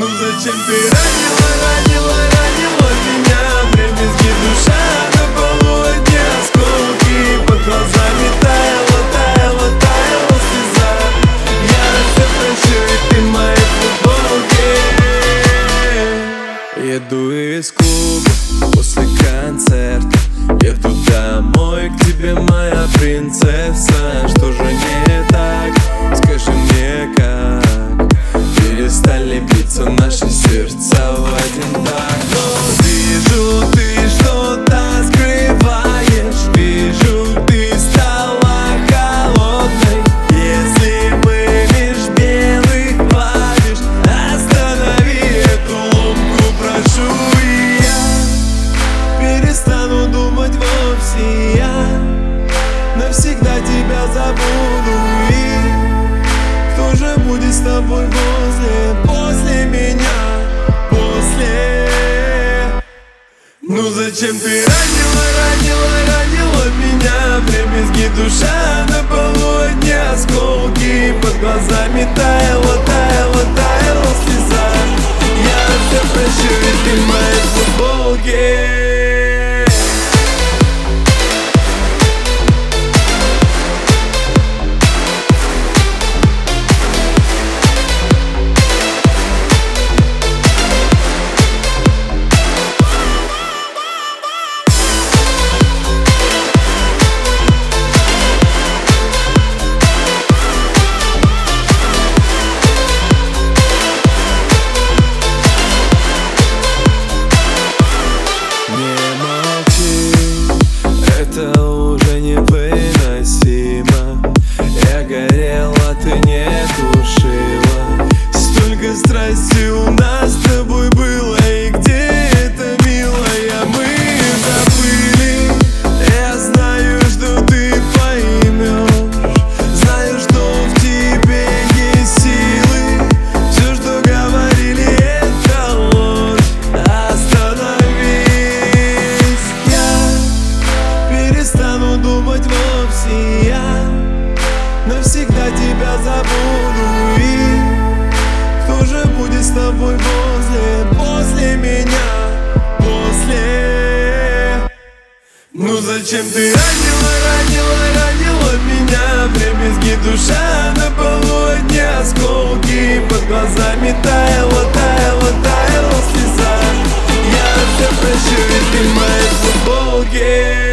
Aklımızda çempiyon Перестали биться наши зачем ты ранила, ранила, ранила меня. Дребезги душа на полу одни осколки Под глазами таяла, таяла, и я навсегда тебя забуду. И кто же будет с тобой возле, после меня, после Ну зачем ты ранила, ранила, ранила меня? Вдребезги душа на полу одни осколки Под глазами таяла, таяла, таяла слеза. Я все прощу, и ты в моей футболке.